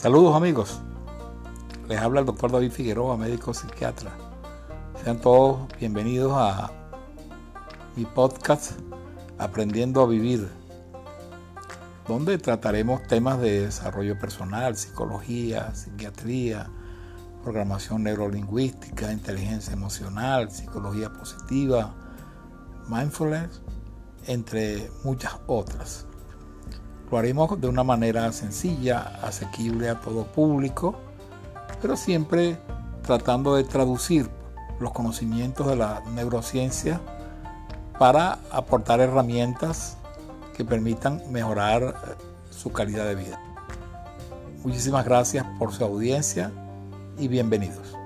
Saludos amigos, les habla el doctor David Figueroa, médico psiquiatra. Sean todos bienvenidos a mi podcast Aprendiendo a Vivir, donde trataremos temas de desarrollo personal, psicología, psiquiatría, programación neurolingüística, inteligencia emocional, psicología positiva, mindfulness, entre muchas otras. Lo haremos de una manera sencilla, asequible a todo público, pero siempre tratando de traducir los conocimientos de la neurociencia para aportar herramientas que permitan mejorar eh, su calidad de vida. Muchísimas gracias por su audiencia y bienvenidos.